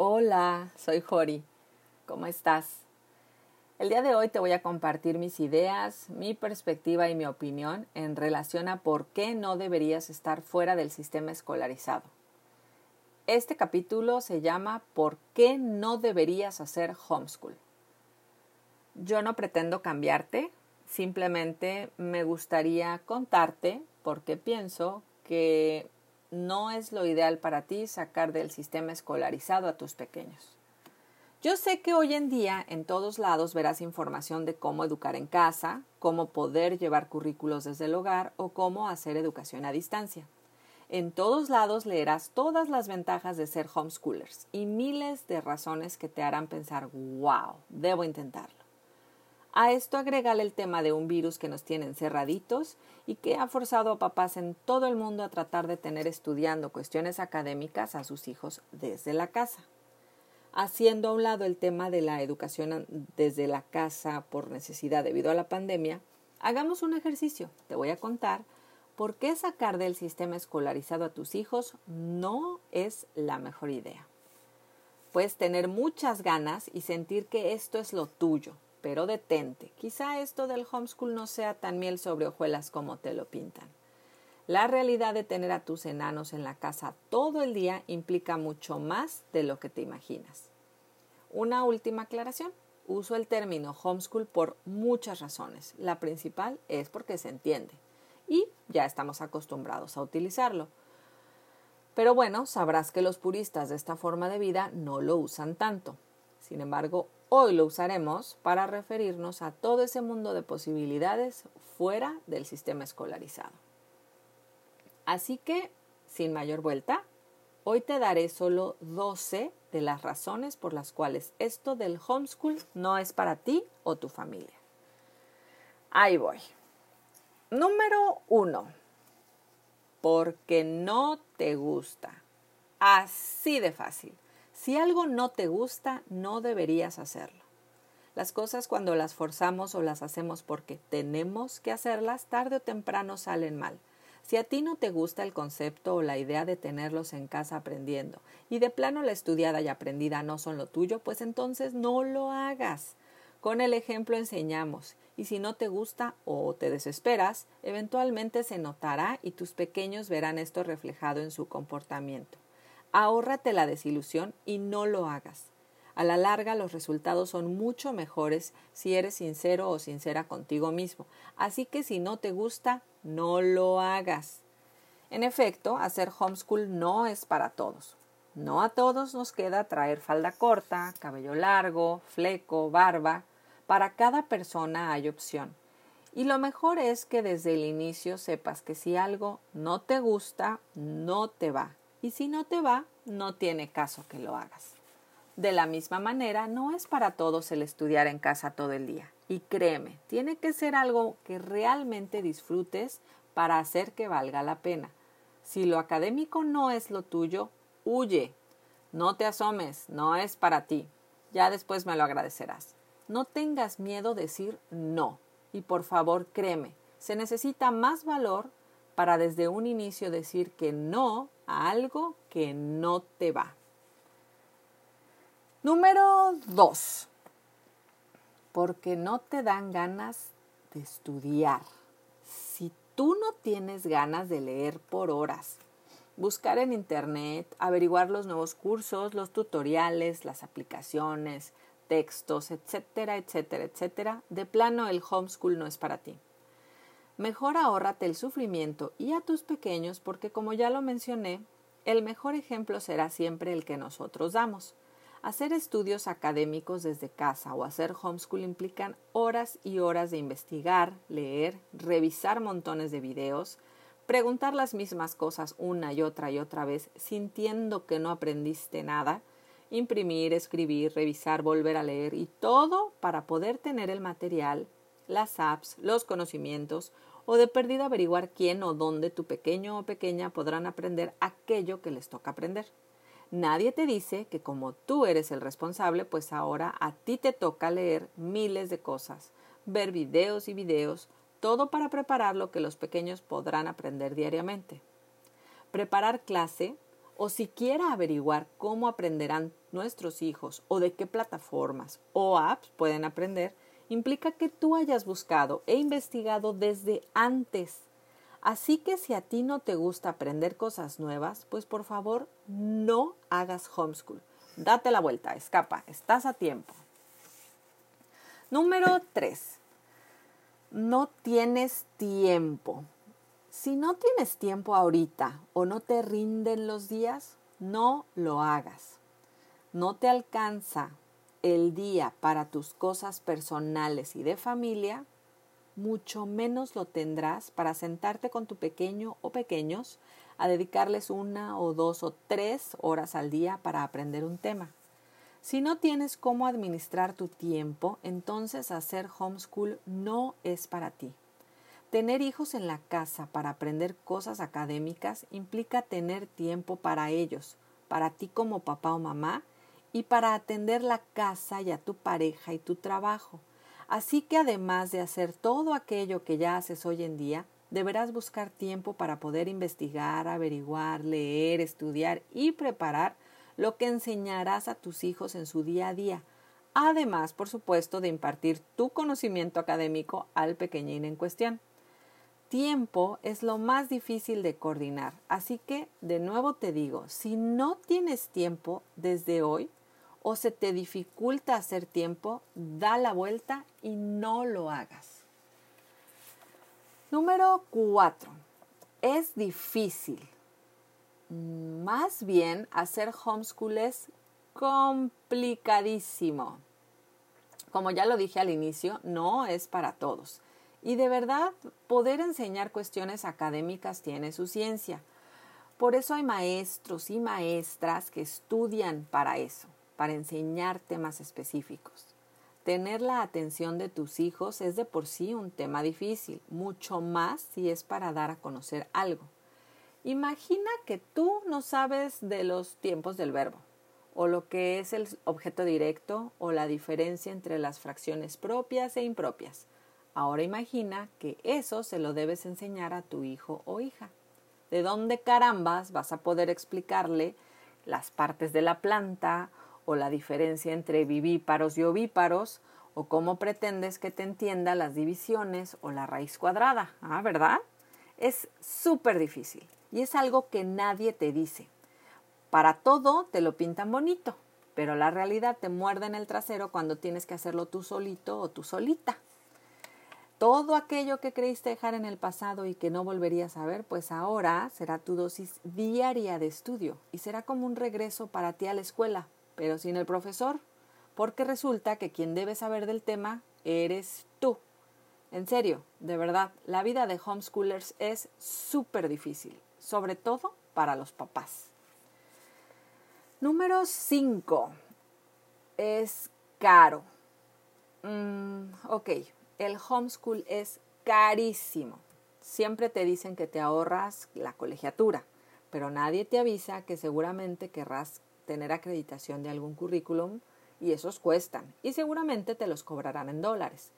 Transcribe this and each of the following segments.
Hola, soy Jori. ¿Cómo estás? El día de hoy te voy a compartir mis ideas, mi perspectiva y mi opinión en relación a por qué no deberías estar fuera del sistema escolarizado. Este capítulo se llama ¿Por qué no deberías hacer homeschool? Yo no pretendo cambiarte, simplemente me gustaría contarte por qué pienso que no es lo ideal para ti sacar del sistema escolarizado a tus pequeños. Yo sé que hoy en día en todos lados verás información de cómo educar en casa, cómo poder llevar currículos desde el hogar o cómo hacer educación a distancia. En todos lados leerás todas las ventajas de ser homeschoolers y miles de razones que te harán pensar, wow, debo intentarlo. A esto agrégale el tema de un virus que nos tiene encerraditos y que ha forzado a papás en todo el mundo a tratar de tener estudiando cuestiones académicas a sus hijos desde la casa. Haciendo a un lado el tema de la educación desde la casa por necesidad debido a la pandemia, hagamos un ejercicio. Te voy a contar por qué sacar del sistema escolarizado a tus hijos no es la mejor idea. Puedes tener muchas ganas y sentir que esto es lo tuyo, pero detente. Quizá esto del homeschool no sea tan miel sobre hojuelas como te lo pintan. La realidad de tener a tus enanos en la casa todo el día implica mucho más de lo que te imaginas. Una última aclaración. Uso el término homeschool por muchas razones. La principal es porque se entiende y ya estamos acostumbrados a utilizarlo. Pero bueno, sabrás que los puristas de esta forma de vida no lo usan tanto. Sin embargo, Hoy lo usaremos para referirnos a todo ese mundo de posibilidades fuera del sistema escolarizado. Así que, sin mayor vuelta, hoy te daré solo 12 de las razones por las cuales esto del homeschool no es para ti o tu familia. Ahí voy. Número 1. Porque no te gusta. Así de fácil. Si algo no te gusta, no deberías hacerlo. Las cosas cuando las forzamos o las hacemos porque tenemos que hacerlas, tarde o temprano salen mal. Si a ti no te gusta el concepto o la idea de tenerlos en casa aprendiendo y de plano la estudiada y aprendida no son lo tuyo, pues entonces no lo hagas. Con el ejemplo enseñamos y si no te gusta o te desesperas, eventualmente se notará y tus pequeños verán esto reflejado en su comportamiento. Ahórrate la desilusión y no lo hagas. A la larga los resultados son mucho mejores si eres sincero o sincera contigo mismo. Así que si no te gusta, no lo hagas. En efecto, hacer homeschool no es para todos. No a todos nos queda traer falda corta, cabello largo, fleco, barba. Para cada persona hay opción. Y lo mejor es que desde el inicio sepas que si algo no te gusta, no te va y si no te va, no tiene caso que lo hagas. De la misma manera, no es para todos el estudiar en casa todo el día. Y créeme, tiene que ser algo que realmente disfrutes para hacer que valga la pena. Si lo académico no es lo tuyo, huye. No te asomes, no es para ti. Ya después me lo agradecerás. No tengas miedo decir no. Y por favor, créeme, se necesita más valor para desde un inicio decir que no a algo que no te va. Número dos, porque no te dan ganas de estudiar. Si tú no tienes ganas de leer por horas, buscar en internet, averiguar los nuevos cursos, los tutoriales, las aplicaciones, textos, etcétera, etcétera, etcétera, de plano el homeschool no es para ti. Mejor ahórrate el sufrimiento y a tus pequeños porque como ya lo mencioné, el mejor ejemplo será siempre el que nosotros damos. Hacer estudios académicos desde casa o hacer homeschool implican horas y horas de investigar, leer, revisar montones de videos, preguntar las mismas cosas una y otra y otra vez sintiendo que no aprendiste nada, imprimir, escribir, revisar, volver a leer y todo para poder tener el material, las apps, los conocimientos o de perdido averiguar quién o dónde tu pequeño o pequeña podrán aprender aquello que les toca aprender. Nadie te dice que como tú eres el responsable, pues ahora a ti te toca leer miles de cosas, ver videos y videos, todo para preparar lo que los pequeños podrán aprender diariamente. Preparar clase o siquiera averiguar cómo aprenderán nuestros hijos o de qué plataformas o apps pueden aprender, implica que tú hayas buscado e investigado desde antes. Así que si a ti no te gusta aprender cosas nuevas, pues por favor no hagas homeschool. Date la vuelta, escapa, estás a tiempo. Número 3. No tienes tiempo. Si no tienes tiempo ahorita o no te rinden los días, no lo hagas. No te alcanza el día para tus cosas personales y de familia, mucho menos lo tendrás para sentarte con tu pequeño o pequeños a dedicarles una o dos o tres horas al día para aprender un tema. Si no tienes cómo administrar tu tiempo, entonces hacer homeschool no es para ti. Tener hijos en la casa para aprender cosas académicas implica tener tiempo para ellos, para ti como papá o mamá, y para atender la casa y a tu pareja y tu trabajo. Así que además de hacer todo aquello que ya haces hoy en día, deberás buscar tiempo para poder investigar, averiguar, leer, estudiar y preparar lo que enseñarás a tus hijos en su día a día. Además, por supuesto, de impartir tu conocimiento académico al pequeñín en cuestión. Tiempo es lo más difícil de coordinar, así que de nuevo te digo, si no tienes tiempo desde hoy, o se te dificulta hacer tiempo, da la vuelta y no lo hagas. Número 4. Es difícil. Más bien, hacer homeschool es complicadísimo. Como ya lo dije al inicio, no es para todos. Y de verdad, poder enseñar cuestiones académicas tiene su ciencia. Por eso hay maestros y maestras que estudian para eso para enseñar temas específicos. Tener la atención de tus hijos es de por sí un tema difícil, mucho más si es para dar a conocer algo. Imagina que tú no sabes de los tiempos del verbo, o lo que es el objeto directo, o la diferencia entre las fracciones propias e impropias. Ahora imagina que eso se lo debes enseñar a tu hijo o hija. ¿De dónde carambas vas a poder explicarle las partes de la planta o la diferencia entre vivíparos y ovíparos, o cómo pretendes que te entienda las divisiones o la raíz cuadrada, ¿ah, ¿verdad? Es súper difícil y es algo que nadie te dice. Para todo te lo pintan bonito, pero la realidad te muerde en el trasero cuando tienes que hacerlo tú solito o tú solita. Todo aquello que creíste dejar en el pasado y que no volverías a ver, pues ahora será tu dosis diaria de estudio y será como un regreso para ti a la escuela, pero sin el profesor, porque resulta que quien debe saber del tema eres tú. En serio, de verdad, la vida de homeschoolers es súper difícil, sobre todo para los papás. Número 5. Es caro. Mm, ok, el homeschool es carísimo. Siempre te dicen que te ahorras la colegiatura, pero nadie te avisa que seguramente querrás tener acreditación de algún currículum y esos cuestan y seguramente te los cobrarán en dólares.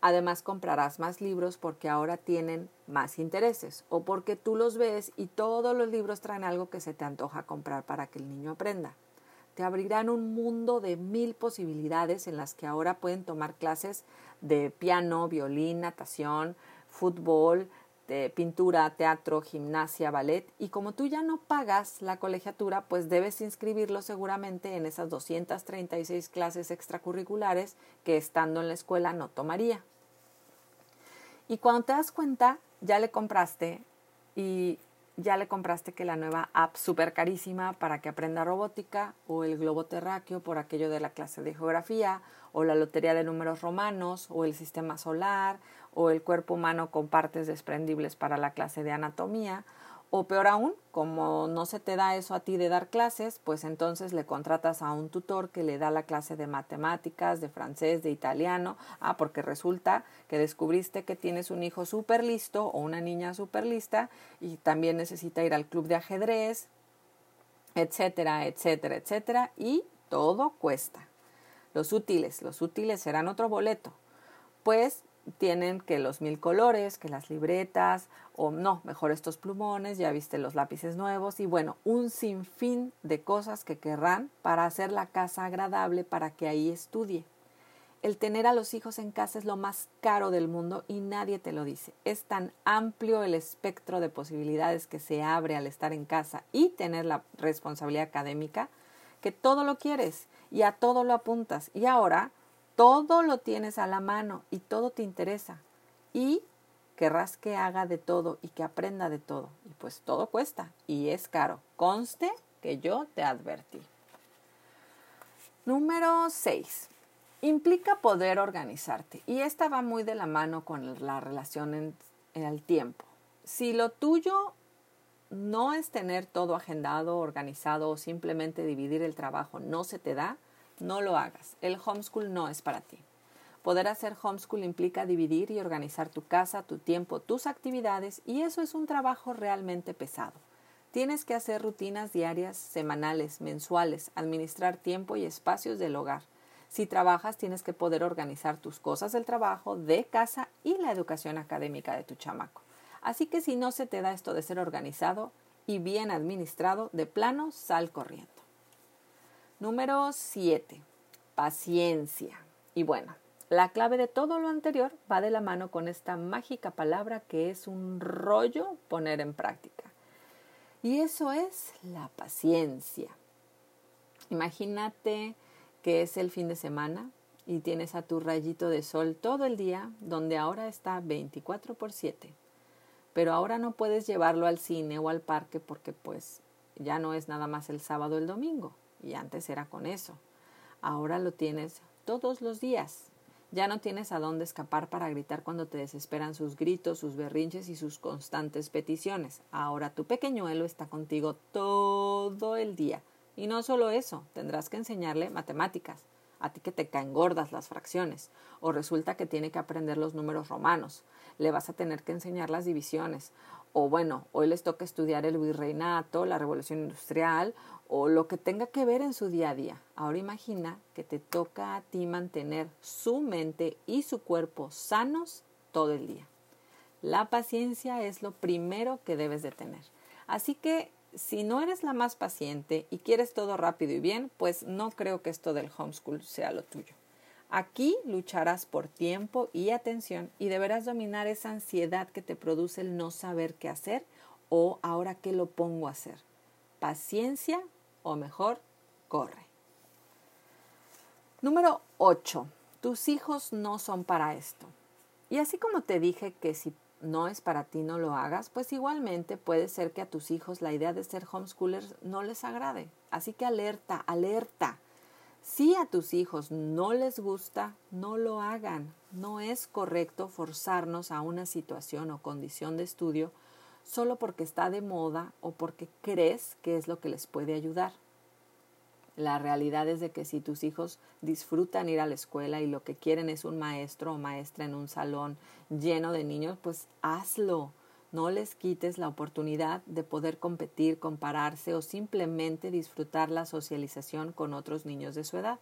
Además comprarás más libros porque ahora tienen más intereses o porque tú los ves y todos los libros traen algo que se te antoja comprar para que el niño aprenda. Te abrirán un mundo de mil posibilidades en las que ahora pueden tomar clases de piano, violín, natación, fútbol, pintura, teatro, gimnasia, ballet, y como tú ya no pagas la colegiatura, pues debes inscribirlo seguramente en esas 236 clases extracurriculares que estando en la escuela no tomaría. Y cuando te das cuenta, ya le compraste y ya le compraste que la nueva app súper carísima para que aprenda robótica o el globo terráqueo por aquello de la clase de geografía o la lotería de números romanos o el sistema solar o el cuerpo humano con partes desprendibles para la clase de anatomía, o peor aún, como no se te da eso a ti de dar clases, pues entonces le contratas a un tutor que le da la clase de matemáticas, de francés, de italiano, ah, porque resulta que descubriste que tienes un hijo súper listo o una niña súper lista y también necesita ir al club de ajedrez, etcétera, etcétera, etcétera, y todo cuesta. Los útiles, los útiles serán otro boleto, pues tienen que los mil colores, que las libretas, o no, mejor estos plumones, ya viste los lápices nuevos y bueno, un sinfín de cosas que querrán para hacer la casa agradable para que ahí estudie. El tener a los hijos en casa es lo más caro del mundo y nadie te lo dice. Es tan amplio el espectro de posibilidades que se abre al estar en casa y tener la responsabilidad académica que todo lo quieres y a todo lo apuntas. Y ahora todo lo tienes a la mano y todo te interesa. Y querrás que haga de todo y que aprenda de todo. Y pues todo cuesta y es caro. Conste que yo te advertí. Número 6. Implica poder organizarte. Y esta va muy de la mano con la relación en, en el tiempo. Si lo tuyo no es tener todo agendado, organizado o simplemente dividir el trabajo, no se te da, no lo hagas. El homeschool no es para ti. Poder hacer homeschool implica dividir y organizar tu casa, tu tiempo, tus actividades y eso es un trabajo realmente pesado. Tienes que hacer rutinas diarias, semanales, mensuales, administrar tiempo y espacios del hogar. Si trabajas, tienes que poder organizar tus cosas del trabajo, de casa y la educación académica de tu chamaco. Así que si no se te da esto de ser organizado y bien administrado, de plano, sal corriendo. Número 7. Paciencia. Y bueno, la clave de todo lo anterior va de la mano con esta mágica palabra que es un rollo poner en práctica. Y eso es la paciencia. Imagínate que es el fin de semana y tienes a tu rayito de sol todo el día, donde ahora está 24 por 7. Pero ahora no puedes llevarlo al cine o al parque porque pues ya no es nada más el sábado o el domingo y antes era con eso. Ahora lo tienes todos los días. Ya no tienes a dónde escapar para gritar cuando te desesperan sus gritos, sus berrinches y sus constantes peticiones. Ahora tu pequeñuelo está contigo todo el día. Y no solo eso, tendrás que enseñarle matemáticas. A ti que te caen gordas las fracciones. O resulta que tiene que aprender los números romanos. Le vas a tener que enseñar las divisiones. O bueno, hoy les toca estudiar el virreinato, la revolución industrial, o lo que tenga que ver en su día a día. Ahora imagina que te toca a ti mantener su mente y su cuerpo sanos todo el día. La paciencia es lo primero que debes de tener. Así que si no eres la más paciente y quieres todo rápido y bien, pues no creo que esto del homeschool sea lo tuyo. Aquí lucharás por tiempo y atención y deberás dominar esa ansiedad que te produce el no saber qué hacer o ahora qué lo pongo a hacer. Paciencia o mejor, corre. Número 8. Tus hijos no son para esto. Y así como te dije que si no es para ti no lo hagas, pues igualmente puede ser que a tus hijos la idea de ser homeschoolers no les agrade. Así que alerta, alerta. Si a tus hijos no les gusta, no lo hagan. No es correcto forzarnos a una situación o condición de estudio solo porque está de moda o porque crees que es lo que les puede ayudar. La realidad es de que si tus hijos disfrutan ir a la escuela y lo que quieren es un maestro o maestra en un salón lleno de niños, pues hazlo. No les quites la oportunidad de poder competir, compararse o simplemente disfrutar la socialización con otros niños de su edad.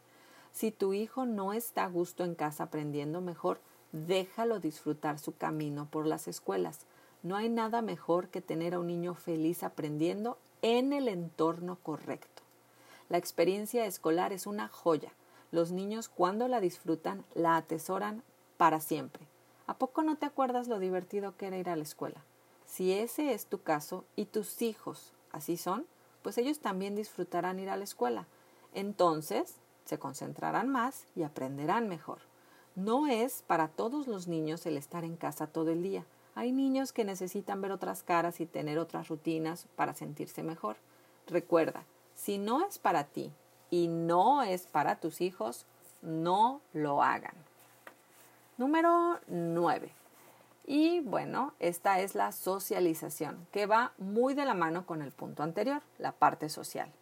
Si tu hijo no está a gusto en casa aprendiendo mejor, déjalo disfrutar su camino por las escuelas. No hay nada mejor que tener a un niño feliz aprendiendo en el entorno correcto. La experiencia escolar es una joya. Los niños cuando la disfrutan la atesoran para siempre. ¿A poco no te acuerdas lo divertido que era ir a la escuela? Si ese es tu caso y tus hijos así son, pues ellos también disfrutarán ir a la escuela. Entonces se concentrarán más y aprenderán mejor. No es para todos los niños el estar en casa todo el día. Hay niños que necesitan ver otras caras y tener otras rutinas para sentirse mejor. Recuerda, si no es para ti y no es para tus hijos, no lo hagan. Número 9. Y bueno, esta es la socialización, que va muy de la mano con el punto anterior, la parte social.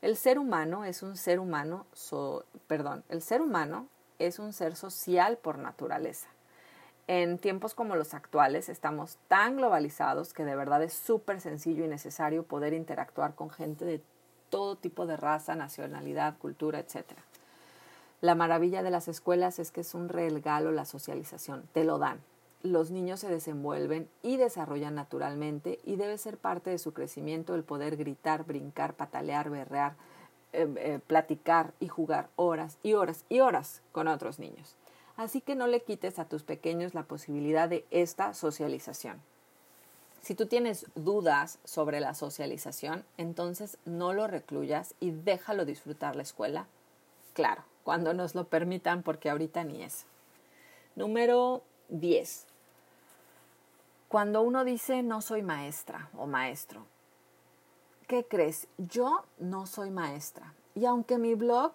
El ser humano es un ser humano, perdón, el ser humano es un ser social por naturaleza. En tiempos como los actuales estamos tan globalizados que de verdad es súper sencillo y necesario poder interactuar con gente de todo tipo de raza, nacionalidad, cultura, etc. La maravilla de las escuelas es que es un regalo la socialización, te lo dan. Los niños se desenvuelven y desarrollan naturalmente y debe ser parte de su crecimiento el poder gritar, brincar, patalear, berrear, eh, eh, platicar y jugar horas y horas y horas con otros niños. Así que no le quites a tus pequeños la posibilidad de esta socialización. Si tú tienes dudas sobre la socialización, entonces no lo recluyas y déjalo disfrutar la escuela. Claro, cuando nos lo permitan, porque ahorita ni es. Número 10. Cuando uno dice no soy maestra o maestro, ¿qué crees? Yo no soy maestra. Y aunque mi blog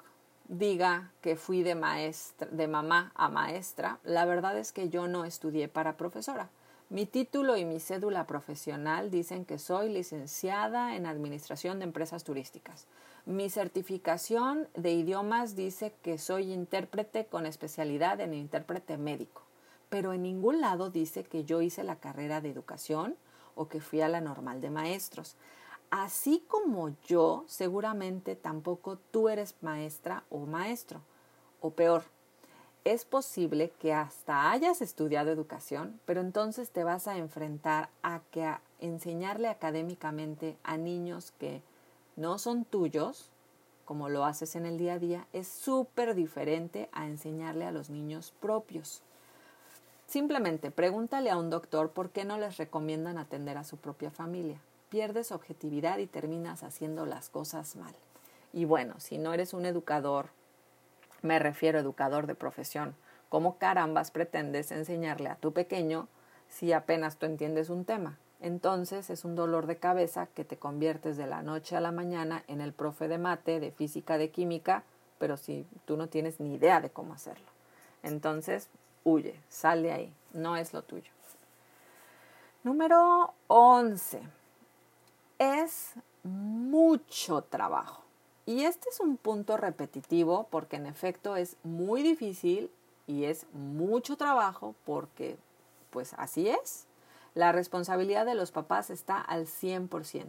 diga que fui de maestra, de mamá a maestra, la verdad es que yo no estudié para profesora. Mi título y mi cédula profesional dicen que soy licenciada en Administración de Empresas Turísticas. Mi certificación de idiomas dice que soy intérprete con especialidad en intérprete médico, pero en ningún lado dice que yo hice la carrera de educación o que fui a la normal de maestros. Así como yo, seguramente tampoco tú eres maestra o maestro. O peor, es posible que hasta hayas estudiado educación, pero entonces te vas a enfrentar a que enseñarle académicamente a niños que no son tuyos, como lo haces en el día a día, es súper diferente a enseñarle a los niños propios. Simplemente pregúntale a un doctor por qué no les recomiendan atender a su propia familia pierdes objetividad y terminas haciendo las cosas mal. Y bueno, si no eres un educador, me refiero a educador de profesión, ¿cómo carambas pretendes enseñarle a tu pequeño si apenas tú entiendes un tema? Entonces es un dolor de cabeza que te conviertes de la noche a la mañana en el profe de mate, de física, de química, pero si tú no tienes ni idea de cómo hacerlo. Entonces, huye, sal de ahí, no es lo tuyo. Número 11 es mucho trabajo. Y este es un punto repetitivo porque en efecto es muy difícil y es mucho trabajo porque pues así es. La responsabilidad de los papás está al 100%.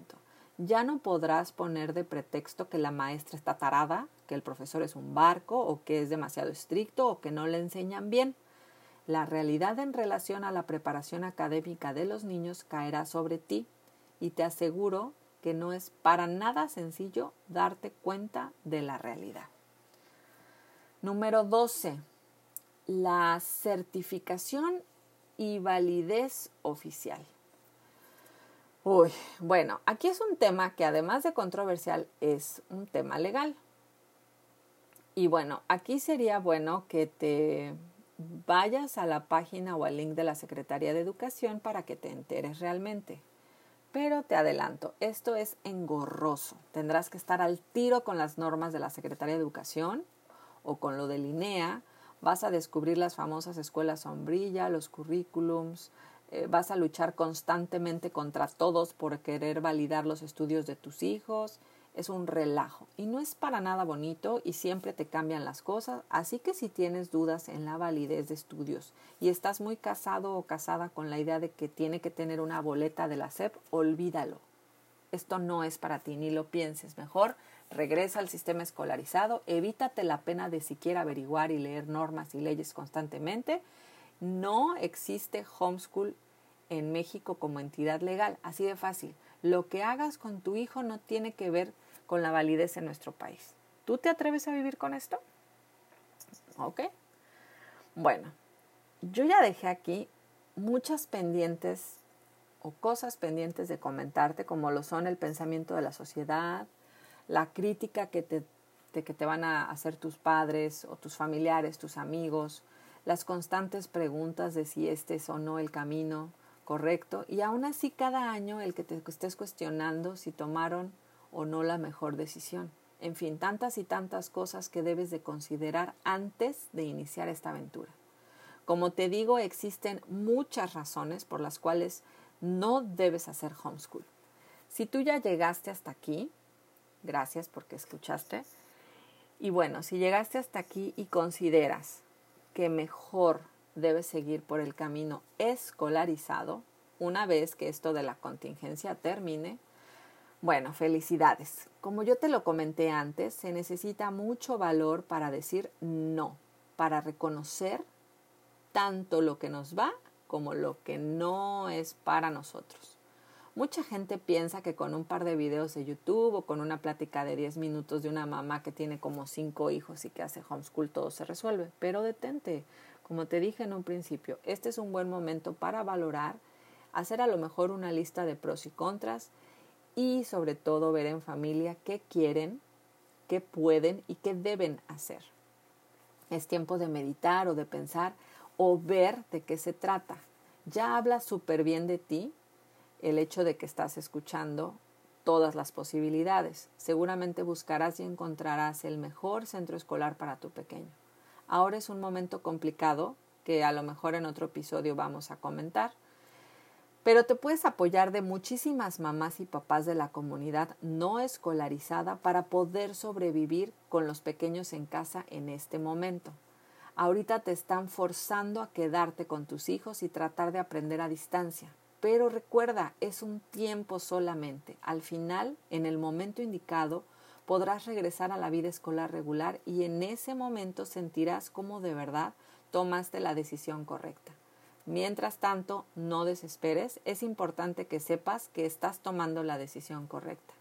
Ya no podrás poner de pretexto que la maestra está tarada, que el profesor es un barco o que es demasiado estricto o que no le enseñan bien. La realidad en relación a la preparación académica de los niños caerá sobre ti y te aseguro que no es para nada sencillo darte cuenta de la realidad. Número 12. La certificación y validez oficial. Uy, bueno, aquí es un tema que además de controversial es un tema legal. Y bueno, aquí sería bueno que te vayas a la página o al link de la Secretaría de Educación para que te enteres realmente. Pero te adelanto, esto es engorroso. Tendrás que estar al tiro con las normas de la Secretaría de Educación o con lo del INEA. Vas a descubrir las famosas escuelas sombrilla, los currículums. Eh, vas a luchar constantemente contra todos por querer validar los estudios de tus hijos es un relajo y no es para nada bonito y siempre te cambian las cosas, así que si tienes dudas en la validez de estudios y estás muy casado o casada con la idea de que tiene que tener una boleta de la SEP, olvídalo. Esto no es para ti, ni lo pienses. Mejor regresa al sistema escolarizado, evítate la pena de siquiera averiguar y leer normas y leyes constantemente. No existe homeschool en México como entidad legal, así de fácil. Lo que hagas con tu hijo no tiene que ver con la validez en nuestro país. ¿Tú te atreves a vivir con esto? ¿Ok? Bueno, yo ya dejé aquí muchas pendientes o cosas pendientes de comentarte, como lo son el pensamiento de la sociedad, la crítica que te, que te van a hacer tus padres o tus familiares, tus amigos, las constantes preguntas de si este es o no el camino correcto, y aún así cada año el que te estés cuestionando si tomaron o no la mejor decisión. En fin, tantas y tantas cosas que debes de considerar antes de iniciar esta aventura. Como te digo, existen muchas razones por las cuales no debes hacer homeschool. Si tú ya llegaste hasta aquí, gracias porque escuchaste. Y bueno, si llegaste hasta aquí y consideras que mejor debes seguir por el camino escolarizado, una vez que esto de la contingencia termine, Bueno, felicidades. Como yo te lo comenté antes, se necesita mucho valor para decir no, para reconocer tanto lo que nos va como lo que no es para nosotros. Mucha gente piensa que con un par de videos de YouTube o con una plática de 10 minutos de una mamá que tiene como 5 hijos y que hace homeschool todo se resuelve. Pero detente, como te dije en un principio, este es un buen momento para valorar, hacer a lo mejor una lista de pros y contras y sobre todo ver en familia qué quieren, qué pueden y qué deben hacer. Es tiempo de meditar o de pensar o ver de qué se trata. Ya habla súper bien de ti el hecho de que estás escuchando todas las posibilidades. Seguramente buscarás y encontrarás el mejor centro escolar para tu pequeño. Ahora es un momento complicado que a lo mejor en otro episodio vamos a comentar, pero te puedes apoyar de muchísimas mamás y papás de la comunidad no escolarizada para poder sobrevivir con los pequeños en casa en este momento. Ahorita te están forzando a quedarte con tus hijos y tratar de aprender a distancia. Pero recuerda, es un tiempo solamente. Al final, en el momento indicado, podrás regresar a la vida escolar regular y en ese momento sentirás cómo de verdad tomaste la decisión correcta. Mientras tanto, no desesperes, es importante que sepas que estás tomando la decisión correcta.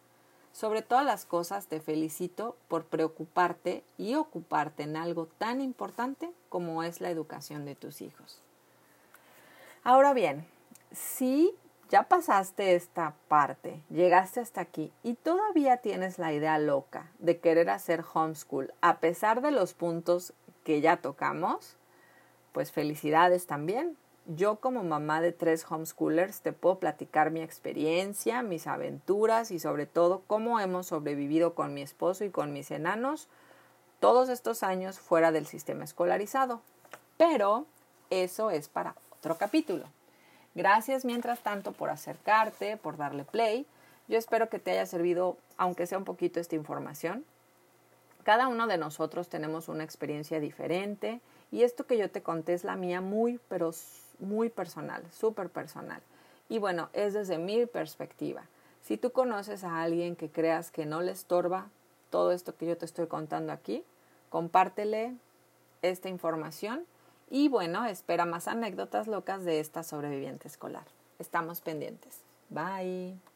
Sobre todas las cosas te felicito por preocuparte y ocuparte en algo tan importante como es la educación de tus hijos. Ahora bien, si ya pasaste esta parte, llegaste hasta aquí y todavía tienes la idea loca de querer hacer homeschool a pesar de los puntos que ya tocamos, pues felicidades también. Yo como mamá de tres homeschoolers te puedo platicar mi experiencia, mis aventuras y sobre todo cómo hemos sobrevivido con mi esposo y con mis enanos todos estos años fuera del sistema escolarizado. Pero eso es para otro capítulo. Gracias mientras tanto por acercarte, por darle play. Yo espero que te haya servido, aunque sea un poquito, esta información. Cada uno de nosotros tenemos una experiencia diferente y esto que yo te conté es la mía muy, pero muy personal, súper personal. Y bueno, es desde mi perspectiva. Si tú conoces a alguien que creas que no le estorba todo esto que yo te estoy contando aquí, compártele esta información y bueno, espera más anécdotas locas de esta sobreviviente escolar. Estamos pendientes. Bye.